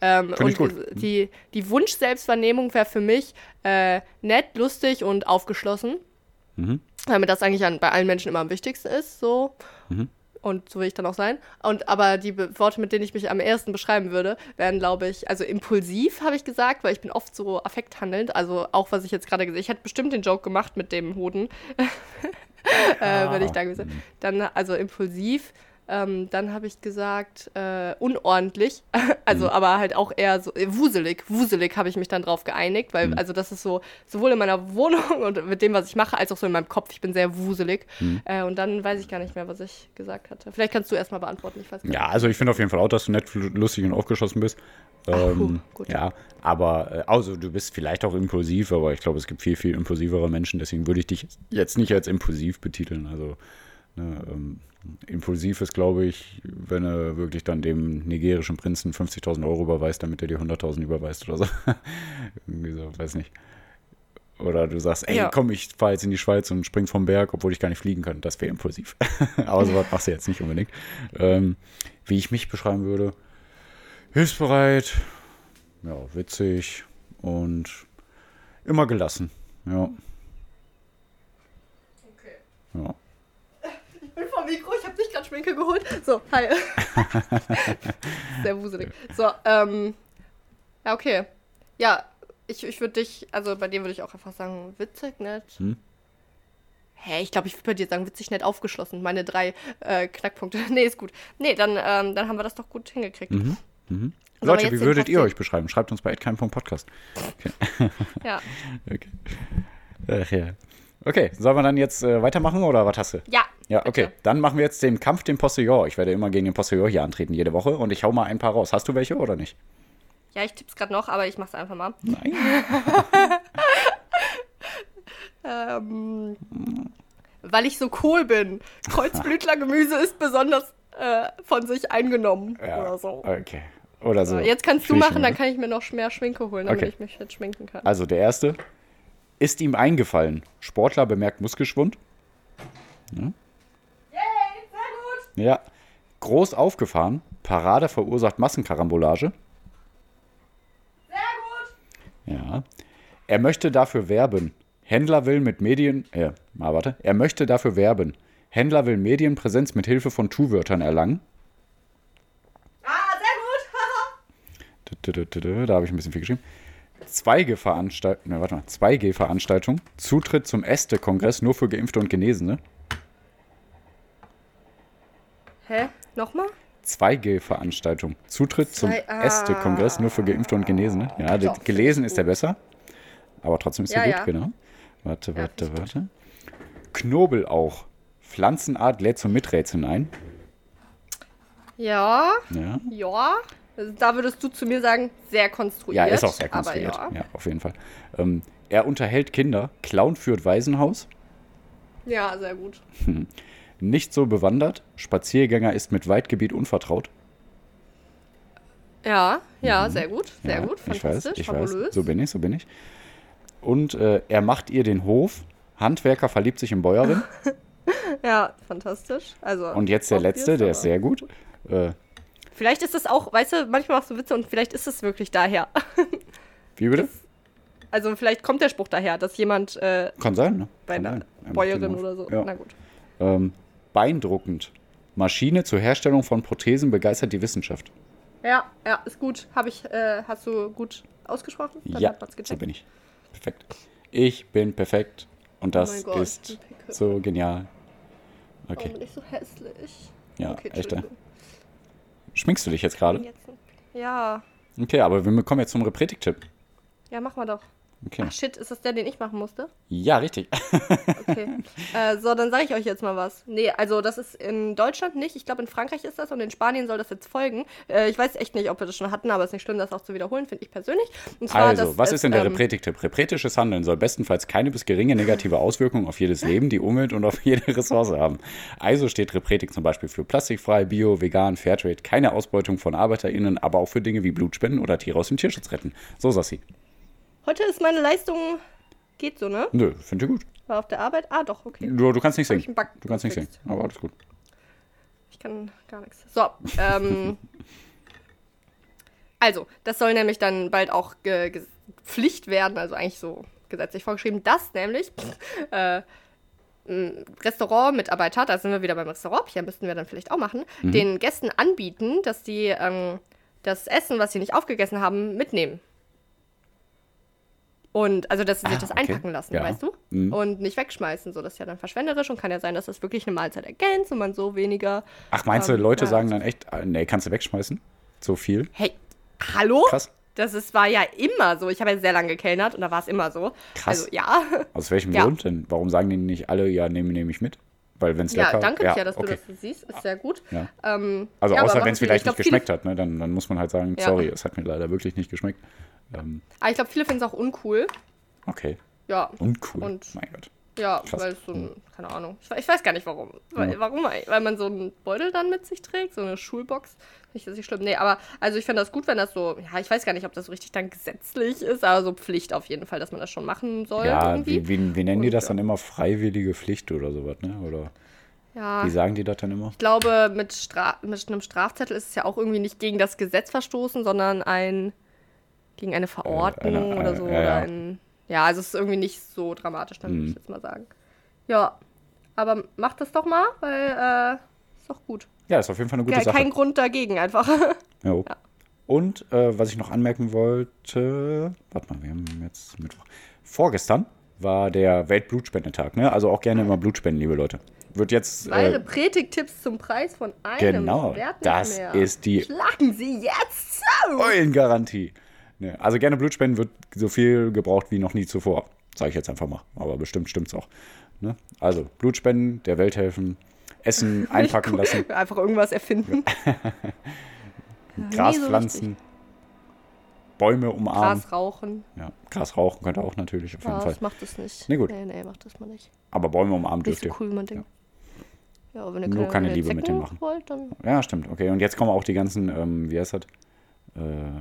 Ähm, und. Die, die Wunsch-Selbstwahrnehmung wäre für mich äh, nett, lustig und aufgeschlossen.
Mhm.
Weil mir das eigentlich an, bei allen Menschen immer am wichtigsten ist, so.
Mhm.
Und so will ich dann auch sein. Und aber die Be Worte, mit denen ich mich am ersten beschreiben würde, wären, glaube ich, also impulsiv, habe ich gesagt, weil ich bin oft so affekthandelnd. Also auch, was ich jetzt gerade gesehen Ich hätte bestimmt den Joke gemacht mit dem Hoden. äh, wenn ich da gewesen Dann, also impulsiv, Ähm, dann habe ich gesagt, äh, unordentlich. also, aber halt auch eher so äh, wuselig. Wuselig habe ich mich dann drauf geeinigt, weil, also, das ist so, sowohl in meiner Wohnung und mit dem, was ich mache, als auch so in meinem Kopf. Ich bin sehr wuselig. Äh, und dann weiß ich gar nicht mehr, was ich gesagt hatte. Vielleicht kannst du erstmal beantworten. Ich weiß
Ja, also ich finde auf jeden Fall auch, dass du nett, lustig und aufgeschossen bist. Ähm,
gut.
Ja, aber also du bist vielleicht auch impulsiv, aber ich glaube, es gibt viel, viel impulsivere Menschen, deswegen würde ich dich jetzt nicht als impulsiv betiteln. Also ne, ähm, impulsiv ist, glaube ich, wenn er wirklich dann dem nigerischen Prinzen 50.000 Euro überweist, damit er dir 100.000 überweist oder so. Irgendwie so, weiß nicht. Oder du sagst, ey,
Ja.
komm, ich fahre jetzt in die Schweiz und spring vom Berg, obwohl ich gar nicht fliegen kann. Das wäre impulsiv. Aber sowas machst du jetzt nicht unbedingt. Ähm, wie ich mich beschreiben würde, hilfsbereit, ja, witzig und immer gelassen. Ja,
Okay.
ja.
Mikro, ich habe nicht gerade Schminke geholt. So, hi. Sehr wuselig. So, ähm. Ja, okay. Ja, ich, ich würde dich, also bei dir würde ich auch einfach sagen, witzig, nett.
Hm?
Hä, ich glaube, ich würde bei dir sagen, witzig, nett, aufgeschlossen. Meine drei äh, Knackpunkte. nee, ist gut. Nee, dann, ähm, dann haben wir das doch gut hingekriegt.
Mhm. Mhm.
Wir
Leute, wie würdet ihr
10?
euch beschreiben? Schreibt uns bei @kein.podcast.
Ja.
Okay. Ach ja. Okay, sollen wir dann jetzt äh, weitermachen oder was hast du?
Ja.
Ja, okay. Dann machen wir jetzt den Kampf dem Postillon. Ich werde immer gegen den Postillon hier antreten jede Woche und ich hau mal ein paar raus. Hast du welche oder nicht?
Ja, ich tipp's gerade noch, aber ich mach's einfach mal.
Nein.
Ähm, weil ich so cool bin. Kreuzblütlergemüse ist besonders äh, von sich eingenommen.
Ja,
Oder so.
Okay. Oder so.
Jetzt kannst du machen, dann
schon,
kann ich mir noch mehr Schminke holen, damit
Okay.
ich mich jetzt schminken kann.
Also der erste. Ist ihm eingefallen. Sportler bemerkt Muskelschwund.
Sehr gut.
Ja. Groß aufgefahren. Parade verursacht Massenkarambolage.
Sehr gut.
Ja. Er möchte dafür werben. Händler will mit Medien. Äh, mal warte. Er möchte dafür werben. Händler will Medienpräsenz mit Hilfe von Tu-Wörtern erlangen.
Ah, sehr gut.
Da habe ich ein bisschen viel geschrieben. 2G-Veranstaltung, ne, warte mal, 2G-Veranstaltung, Zutritt zum Äste-Kongress nur für Geimpfte und Genesene.
Hä? Nochmal?
2G-Veranstaltung, Zutritt zum
ah.
Äste-Kongress nur für Geimpfte und Genesene. Ja, der,
Doch,
gelesen ist der besser, aber trotzdem ist er
Ja,
gut,
ja.
genau. Warte,
Ja,
warte,
ich
warte. Knoblauch, Pflanzenart lädt zum Miträtseln ein.
Ja,
Ja,
ja. Also, da würdest du zu mir sagen, sehr konstruiert.
ja ist auch sehr konstruiert.
Aber
Ja. auf jeden Fall. Ähm, er unterhält Kinder, Clown führt Waisenhaus.
ja. ja, sehr gut.
Nicht so bewandert. Spaziergänger ist mit Weitgebiet unvertraut.
Ja, ja, sehr gut. Sehr
Mhm. Ja,
gut.
Ich weiß,
Fantastisch.
ich
fabulös.
weiß. So bin ich, so bin ich. Und äh, er macht ihr den Hof. Handwerker verliebt sich in Bäuerin.
Ja, fantastisch. Also,
Und jetzt der letzte, der ist sehr gut. Äh,
Vielleicht ist es auch, weißt du, manchmal machst du Witze und vielleicht ist es wirklich daher.
wie bitte?
Also vielleicht kommt der Spruch daher, dass jemand äh,
Kann sein, ne?
bei
Kann
einer
sein. Er
Bäuerin oder so.
Ja.
Na gut.
Ähm, beeindruckend. Maschine zur Herstellung von Prothesen begeistert die Wissenschaft.
Ja, ja, ist gut. Habe ich, äh, hast du gut ausgesprochen? Dann
ja, so bin ich. Perfekt. Ich bin perfekt. Und das
Oh Gott,
ist so genial.
Warum
Okay.
bin ich so hässlich?
Ja,
okay,
echt. Schminkst du dich jetzt gerade?
Ja,
Okay, aber wir kommen jetzt zum Repretik-Tipp.
ja, mach mal doch.
Okay.
Ach shit, ist das der, den ich machen musste?
Ja, richtig.
Okay. äh, so, dann sage ich euch jetzt mal was. Nee, also das ist in Deutschland nicht. Ich glaube, in Frankreich ist das und in Spanien soll das jetzt folgen. Äh, ich weiß echt nicht, ob wir das schon hatten, aber es ist nicht schlimm, das auch zu wiederholen, finde ich persönlich. Zwar,
Also, was ist denn der
ähm,
Repretik-Tipp? Repretisches Handeln soll bestenfalls keine bis geringe negative Auswirkungen auf jedes Leben, die Umwelt und auf jede Ressource haben. Also steht Repretik zum Beispiel für plastikfrei, bio, vegan, Fairtrade, keine Ausbeutung von ArbeiterInnen, aber auch für Dinge wie Blutspenden oder Tiere aus dem Tierschutz retten. So, Sassi.
Heute ist meine Leistung. Geht so, ne?
Nö, finde ich gut.
War auf der Arbeit. Ah, doch, okay.
Du, du kannst nicht singen. Du kannst nicht singen, aber alles gut.
Ich kann gar nichts. So, ähm. also, das soll nämlich dann bald auch ge Pflicht werden, also eigentlich so gesetzlich vorgeschrieben, dass nämlich äh, Restaurantmitarbeiter, da sind wir wieder beim Restaurant, hier müssten wir dann vielleicht auch machen,
Mhm.
den Gästen anbieten, dass die ähm, das Essen, was sie nicht aufgegessen haben, mitnehmen. Und also, dass sie sich
Ah,
das
okay.
einpacken lassen,
Ja.
weißt du?
Mhm.
Und nicht wegschmeißen. So, das ist ja dann verschwenderisch und kann ja sein, dass das wirklich eine Mahlzeit ergänzt und man so weniger.
Ach, meinst du,
Ähm,
Leute
ja,
sagen dann echt, äh, nee, kannst du wegschmeißen? So viel?
Hey, hallo?
Krass.
Das ist, war ja immer so. Ich habe ja sehr lange gekellnert und da war es immer so.
Krass.
Also ja.
Aus welchem
Ja.
Grund denn? Warum sagen die nicht alle, ja, nehme nehm ich mit? Weil wenn es
Ja,
lecker
danke, ja, dass
okay.
du das siehst. Ist sehr gut.
Ja.
Ähm,
Also
ja,
außer wenn es vielleicht nicht geschmeckt hat, ne? dann, dann muss man halt sagen,
Ja.
sorry, es hat mir leider wirklich nicht geschmeckt. Ähm,
Aber Ah, ich glaube, viele finden es auch uncool.
okay,
Ja.
uncool.
Und-
mein Gott.
Ja,
Krass.
weil es so ein, keine Ahnung. Ich, ich weiß gar nicht warum. Weil, warum? eigentlich? Weil man so einen Beutel dann mit sich trägt, so eine Schulbox. Nicht, dass ich schlimm. Nee, aber also ich finde das gut, wenn das so, ja, ich weiß gar nicht, ob das so richtig dann gesetzlich ist, aber so Pflicht auf jeden Fall, dass man das schon machen soll.
Ja,
irgendwie.
wie, wie, wie nennen die
Und,
das
ja.
dann immer? Freiwillige Pflicht oder sowas, ne? Oder
ja.
wie sagen die das dann immer?
Ich glaube, mit, Stra mit einem Strafzettel ist es ja auch irgendwie nicht gegen das Gesetz verstoßen, sondern ein gegen eine Verordnung
eine-
oder
eine-
so.
ja,
oder
ja.
ein, ja, also es ist irgendwie nicht so dramatisch, dann würde
Mhm.
ich jetzt mal sagen. Ja, aber macht das doch mal, weil äh, ist doch gut.
Ja, ist auf jeden Fall eine gute
Ja,
Sache.
kein Grund dagegen einfach.
Jo. Und äh, was ich noch anmerken wollte, warte mal, wir haben jetzt Mittwoch. Vorgestern war der Weltblutspendetag, ne? Also auch gerne immer Blutspenden, liebe Leute. Wird jetzt.
Eure
Äh,
Predigtipps zum Preis von einem
genau, das
mehr.
ist die
Schlagen Sie jetzt zu!
Eulengarantie. Ne, also gerne Blutspenden wird so viel gebraucht wie noch nie zuvor. Sage ich jetzt einfach mal. Aber bestimmt stimmt's auch. Ne? Also Blutspenden, der Welt helfen, Essen einpacken lassen,
Einfach irgendwas erfinden.
Gras
nie so
pflanzen, Bäume umarmen.
Gras rauchen.
Ja, Gras rauchen könnte auch natürlich auf jeden
Ja,
Fall.
das macht es nicht.
Nee, gut.
Nee, nee, macht das mal nicht.
Aber Bäume umarmen dürft
so
ihr.
cool, wie man denkt. Ja, aber wenn ihr
Nur keine
ihr
Liebe mit denen machen.
Wollt,
Ja, stimmt. Okay, und jetzt kommen auch die ganzen, ähm, wie heißt das? Äh, äh,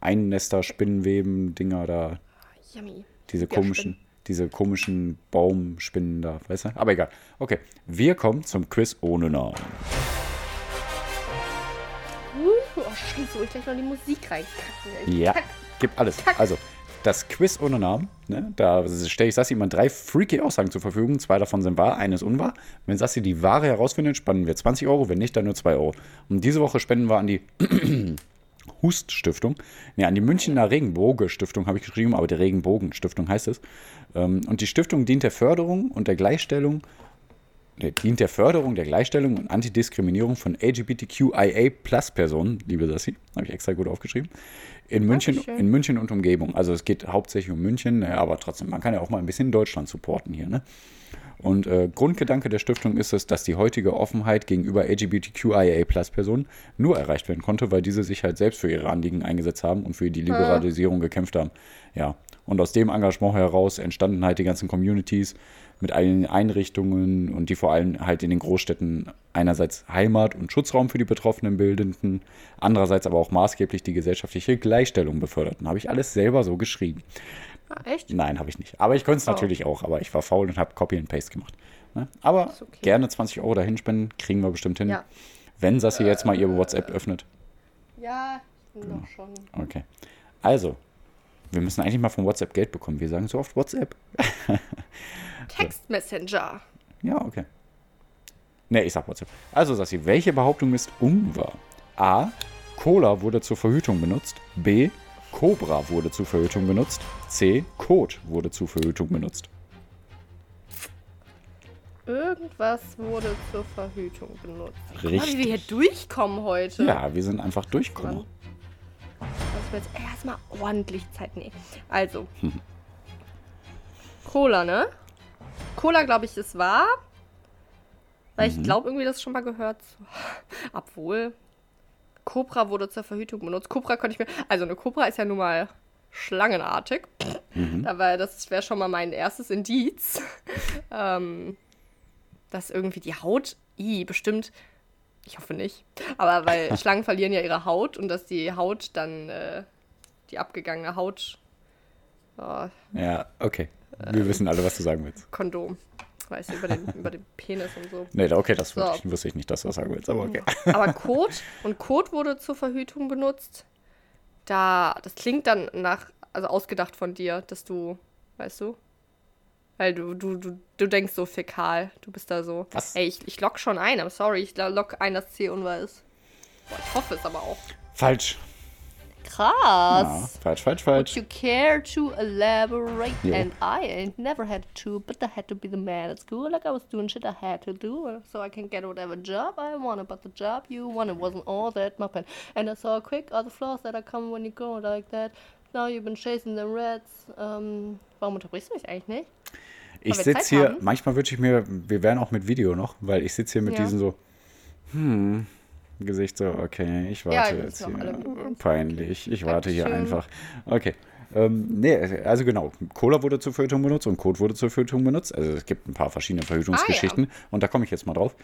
Einnester-Spinnenweben-Dinger da.
yummy.
Diese komischen, diese komischen Baumspinnen da, weißt du? Aber egal. Okay, wir kommen zum Quiz ohne Namen.
Uh, oh, scheiße, wo ich gleich noch die Musik reinkacken.
Ja,
Kack.
gibt alles.
Kack.
Also, das Quiz ohne Namen, ne? da stelle ich Sassi immer drei freaky Aussagen zur Verfügung. Zwei davon sind wahr, eine ist unwahr. Wenn Sassi die wahre herausfindet, spenden wir 20 Euro, wenn nicht, dann nur 2 Euro. Und diese Woche spenden wir an die Hust-Stiftung. Ne, an die Münchner Regenbogen-Stiftung habe ich geschrieben, aber die Regenbogen-Stiftung heißt es. Ähm, Und die Stiftung dient der Förderung und der Gleichstellung Nee, dient der Förderung der Gleichstellung und Antidiskriminierung von LGBTQIA-Plus-Personen, liebe Sassi, habe ich extra gut aufgeschrieben, in München,
Dankeschön.
in München und Umgebung. Also es geht hauptsächlich um München, naja, aber trotzdem, man kann ja auch mal ein bisschen Deutschland supporten hier. Ne? Und äh, Grundgedanke der Stiftung ist es, dass die heutige Offenheit gegenüber LGBTQIA-Plus-Personen nur erreicht werden konnte, weil diese sich halt selbst für ihre Anliegen eingesetzt haben und für die Liberalisierung gekämpft haben. Ja, und aus dem Engagement heraus entstanden halt die ganzen Communities mit allen Einrichtungen und die vor allem halt in den Großstädten einerseits Heimat und Schutzraum für die Betroffenen bildenden, andererseits aber auch maßgeblich die gesellschaftliche Gleichstellung beförderten. Habe ich alles selber so geschrieben.
Ah, echt?
Nein, habe ich nicht. Aber ich konnte es
Oh.
natürlich auch, aber ich war faul und habe Copy and Paste gemacht. Ne? Aber
okay.
gerne 20 Euro dahin spenden, kriegen wir bestimmt hin.
Ja.
Wenn Sassi jetzt mal ihr WhatsApp öffnet.
Ja, noch schon.
Okay. Also, wir müssen eigentlich mal von WhatsApp Geld bekommen. Wir sagen so oft WhatsApp.
Text Messenger.
Ja, okay. Ne, ich sag WhatsApp. Also, Sassi, welche Behauptung ist unwahr? A. Cola wurde zur Verhütung benutzt. B. Cobra wurde zur Verhütung benutzt. C. Kot wurde zur Verhütung benutzt.
Irgendwas wurde zur Verhütung benutzt. Guck mal,
Richtig.
wie wir hier durchkommen heute.
Ja, wir sind einfach durchgekommen.
Lass mir jetzt erstmal ordentlich Zeit nehmen. Also. Cola, ne? Cola, glaube ich, ist wahr. Weil
Mhm.
ich glaube irgendwie das schon mal gehört. Obwohl. Cobra wurde zur Verhütung benutzt. Cobra könnte ich mir. Also eine Cobra ist ja nun mal schlangenartig.
Mhm.
Aber das wäre schon mal mein erstes Indiz. ähm, dass irgendwie die Haut. I, bestimmt. Ich hoffe nicht. Aber weil Schlangen verlieren ja ihre Haut und dass die Haut dann. Äh, die abgegangene Haut. Oh,
Ja, okay. Wir wissen alle, was du sagen willst.
Kondom. Weißt du, über den, über den Penis und so.
Nee, okay, das
So.
wusste ich, wusste ich nicht, dass du das sagen willst, aber okay.
Aber Kot und Kot wurde zur Verhütung benutzt. Da, das klingt dann nach, also ausgedacht von dir, dass du, weißt du? Weil du, du, du, du denkst so fäkal. Du bist da so.
Was?
Ey, ich, ich lock schon ein, I'm sorry. Ich lock ein, dass C unwahr ist. Boah, ich hoffe es aber auch.
Falsch. Ja,
krass.
falsch, falsch,
Would
falsch.
you care to elaborate?
Jo.
And I ain't never had to, but I had to be the man at school. Like I was doing shit I had to do, so I can get whatever job I wanted. But the job you wanted wasn't all that my pen. And I saw quick all the flaws that are coming when you go like that. Now you've been chasing the rats. Ähm, warum unterbrichst du mich eigentlich nicht?
Ich sitze hier,
haben?
manchmal wünsche ich mir, wir wären auch mit Video noch, weil ich sitze hier mit
Ja.
diesem so, hm, Gesicht so, okay, ich
Ja,
warte
wir
jetzt hier. Peinlich, ich warte hier einfach. Okay. Ähm, nee, also genau, Cola wurde zur Verhütung benutzt und Kot wurde zur Verhütung benutzt. Also es gibt ein paar verschiedene Verhütungsgeschichten und da komme ich jetzt mal drauf.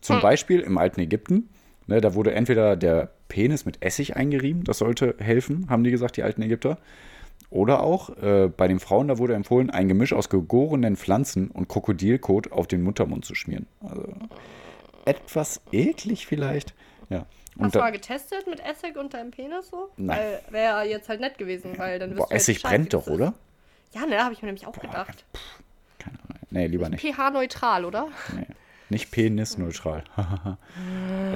Zum
Hm.
Beispiel im alten Ägypten, ne, da wurde entweder der Penis mit Essig eingerieben, das sollte helfen, haben die gesagt, die alten Ägypter. Oder auch äh, bei den Frauen, da wurde empfohlen, ein Gemisch aus gegorenen Pflanzen und Krokodilkot auf den Muttermund zu schmieren. Also etwas eklig vielleicht. Ja. Und
Hast du mal getestet mit Essig und deinem Penis so?
Nein.
Wäre jetzt halt nett gewesen, weil dann
boah, Essig
Bescheid,
brennt doch, oder?
Ja, ne, habe ich mir nämlich auch gedacht.
Keine Ahnung. Nee, lieber nicht.
pH-neutral, oder?
Nee. Nicht penisneutral.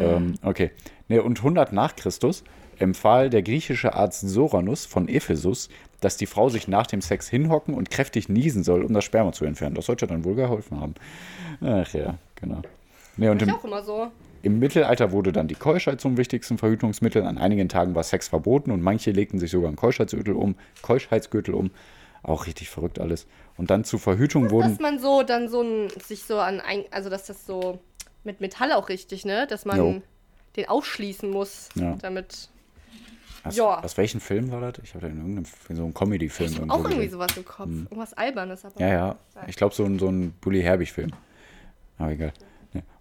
ähm, okay. Nee, und 100 nach Christus empfahl der griechische Arzt Soranus von Ephesus, dass die Frau sich nach dem Sex hinhocken und kräftig niesen soll, um das Sperma zu entfernen. Das sollte dann wohl geholfen haben. Ach ja, genau. Nee, und
Ich
im,
auch immer so.
Im Mittelalter wurde dann die Keuschheit zum wichtigsten Verhütungsmittel. An einigen Tagen war Sex verboten und manche legten sich sogar einen Keuschheitsgürtel um. Keuschheitsgürtel um. Auch richtig verrückt alles. Und dann zur Verhütung wurden.
Dass man so dann so ein, sich so an ein, also dass das so mit Metall auch richtig, ne? Dass man
Jo.
den ausschließen muss,
Ja.
damit.
Aus,
Ja.
aus welchem Film war das? Ich habe da in irgendeinem in so einem Comedy-Film
Ich hab
irgendwo
auch irgendwie
gesehen.
sowas im Kopf. Irgendwas Albernes, aber.
Ja, ja. Ich glaube, so ein, so ein Bully Herbig-Film. Aber egal. Ja.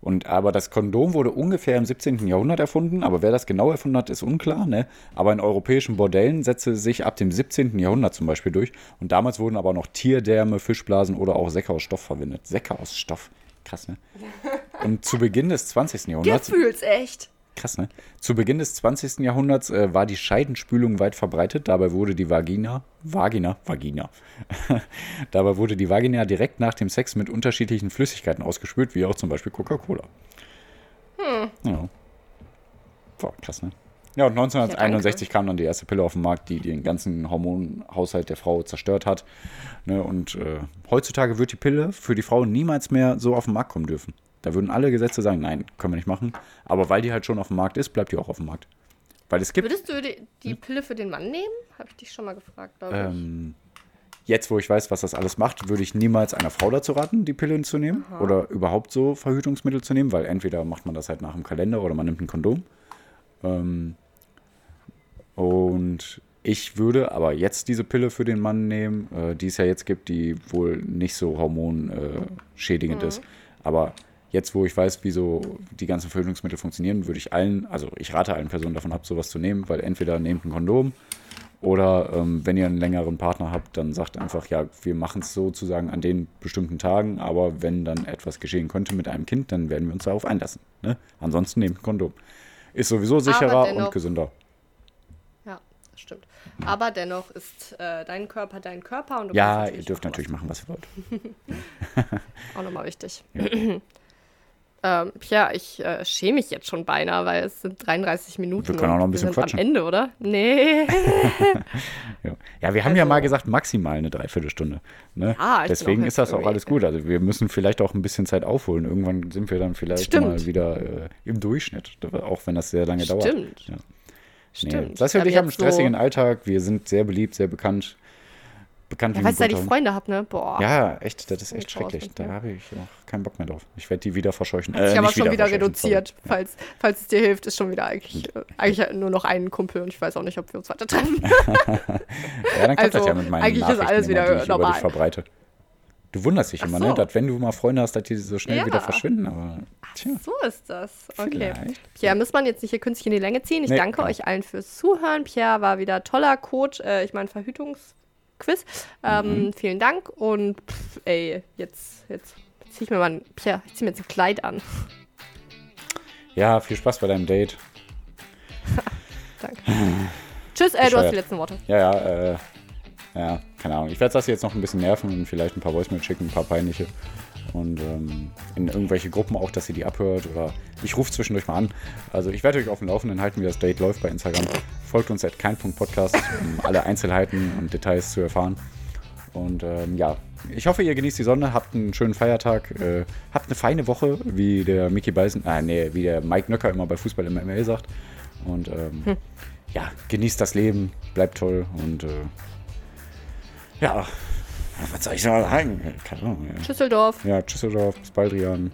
Und, aber das Kondom wurde ungefähr im 17. Jahrhundert erfunden, aber wer das genau erfunden hat, ist unklar. Ne? Aber in europäischen Bordellen setzte sich ab dem 17. Jahrhundert zum Beispiel durch. Und damals wurden aber noch Tierdärme, Fischblasen oder auch Säcke aus Stoff verwendet. Säcke aus Stoff. Krass, ne? Und zu Beginn des 20. Jahrhunderts.
Gefühlsecht.
Krass, ne? Zu Beginn des 20. Jahrhunderts äh, war die Scheidenspülung weit verbreitet. Dabei wurde die Vagina, Vagina, Vagina. Dabei wurde die Vagina direkt nach dem Sex mit unterschiedlichen Flüssigkeiten ausgespült, wie auch zum Beispiel Coca-Cola. Hm. Ja. Boah, krass, ne? Ja, und 1961 kam dann die erste Pille auf den Markt, die den ganzen Hormonhaushalt der Frau zerstört hat. Ne? Und äh, heutzutage wird die Pille für die Frau niemals mehr so auf den Markt kommen dürfen. Da würden alle Gesetze sagen, nein, können wir nicht machen. Aber weil die halt schon auf dem Markt ist, bleibt die auch auf dem Markt. Weil es gibt,
Würdest du die, die Pille für den Mann nehmen? Habe ich dich schon mal gefragt, glaube ich.
ähm, jetzt wo ich weiß, was das alles macht, würde ich niemals einer Frau dazu raten, die Pille zu nehmen. Oder überhaupt so Verhütungsmittel zu nehmen, weil entweder macht man das halt nach dem Kalender oder man nimmt ein Kondom. Ähm, und ich würde aber jetzt diese Pille für den Mann nehmen, äh, die es ja jetzt gibt, die wohl nicht so hormonschädigend ist. Aber jetzt, wo ich weiß, wie so die ganzen Verhütungsmittel funktionieren, würde ich allen, also ich rate allen Personen davon ab, sowas zu nehmen, weil entweder nehmt ein Kondom oder ähm, wenn ihr einen längeren Partner habt, dann sagt einfach, ja, wir machen es sozusagen an den bestimmten Tagen, aber wenn dann etwas geschehen könnte mit einem Kind, dann werden wir uns darauf einlassen. Ne? Ansonsten nehmt ein Kondom. Ist sowieso sicherer
dennoch-
und gesünder.
Ja, das stimmt. Aber dennoch ist äh, dein Körper dein Körper und du
Ja, ihr dürft natürlich machen, was ihr wollt.
Auch nochmal wichtig. Ähm, ja, ich äh, schäme mich jetzt schon beinahe, weil es sind 33 Minuten.
Wir können auch noch ein bisschen
wir sind
quatschen.
am Ende, oder? Nee.
Ja, ja wir haben ja
Also-
mal gesagt, maximal eine Dreiviertelstunde. Ne?
Ja, bin
Deswegen ist das auch alles gut. Also wir müssen vielleicht auch ein bisschen Zeit aufholen. Irgendwann sind wir dann vielleicht
Stimmt.
mal wieder äh, im Durchschnitt, auch wenn das sehr lange dauert.
Stimmt.
Ja.
Stimmt.
Nee. Und
Wir
ich haben einen
jetzt so-
stressigen Alltag. Wir sind sehr beliebt, sehr bekannt. Bekannt
Ja, weil ich da die. Freunde habe, ne? Boah.
Ja, echt, das ist echt schrecklich. Da habe ich auch keinen Bock mehr drauf. Ich werde die wieder verscheuchen.
Hat
Äh,
aber
nicht
schon wieder reduziert.
sorry.
Falls, falls es dir hilft, ist schon wieder eigentlich, äh, eigentlich nur noch einen Kumpel und ich weiß auch nicht, ob wir uns weiter treffen.
Ja, dann klappt das
Also,
ja mit meinen
eigentlich ist alles
immer,
wieder
die ich über
normal.
dich verbreite. Du wunderst dich
Ach
immer,
so.
ne? Dass wenn du mal Freunde hast, dass die so schnell
Ja.
wieder verschwinden. Aber tja,
So ist das. Okay.
Vielleicht.
Pierre, muss man jetzt nicht hier künstlich in die Länge ziehen. Ich
Nee,
danke
genau.
euch allen fürs Zuhören. Pierre war wieder toller Coach. Äh, ich meine, Verhütungsquiz. Ähm,
Mhm.
Vielen Dank. Und pff, ey, jetzt, jetzt zieh ich mir mal ein, Pierre, ich zieh mir jetzt ein Kleid an.
ja, viel Spaß bei deinem Date.
Danke. Tschüss, äh, du hast die letzten Worte.
Ja, ja, äh, ja, keine Ahnung. Ich werde das jetzt noch ein bisschen nerven und vielleicht ein paar Voicemails schicken, ein paar peinliche. Und ähm, in irgendwelche Gruppen auch, dass ihr die abhört oder ich rufe zwischendurch mal an. Also ich werde euch auf dem Laufenden halten, wie das Date läuft bei Instagram. Folgt uns at kein.podcast, um alle Einzelheiten und Details zu erfahren. Und ähm, ja, ich hoffe, ihr genießt die Sonne, habt einen schönen Feiertag, äh, habt eine feine Woche, wie der Mickey Beisen, äh, nee, wie der Mike Nöcker immer bei Fußball im ML sagt. Und ähm, hm. ja, genießt das Leben, bleibt toll und äh, ja, was soll ich sagen?
Keine Ahnung. Ja. Düsseldorf.
Ja, Düsseldorf, bis Baldrian,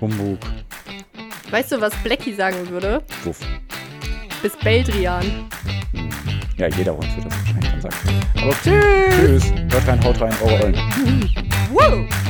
Humbug.
Weißt du, was Blackie sagen würde?
Wuff.
Bis Beldrian.
Hm. Ja, jeder Hund wird das wahrscheinlich dann sagen. Aber tschüss. Tschüss. Hört rein, haut rein, eure Eulen. Woo!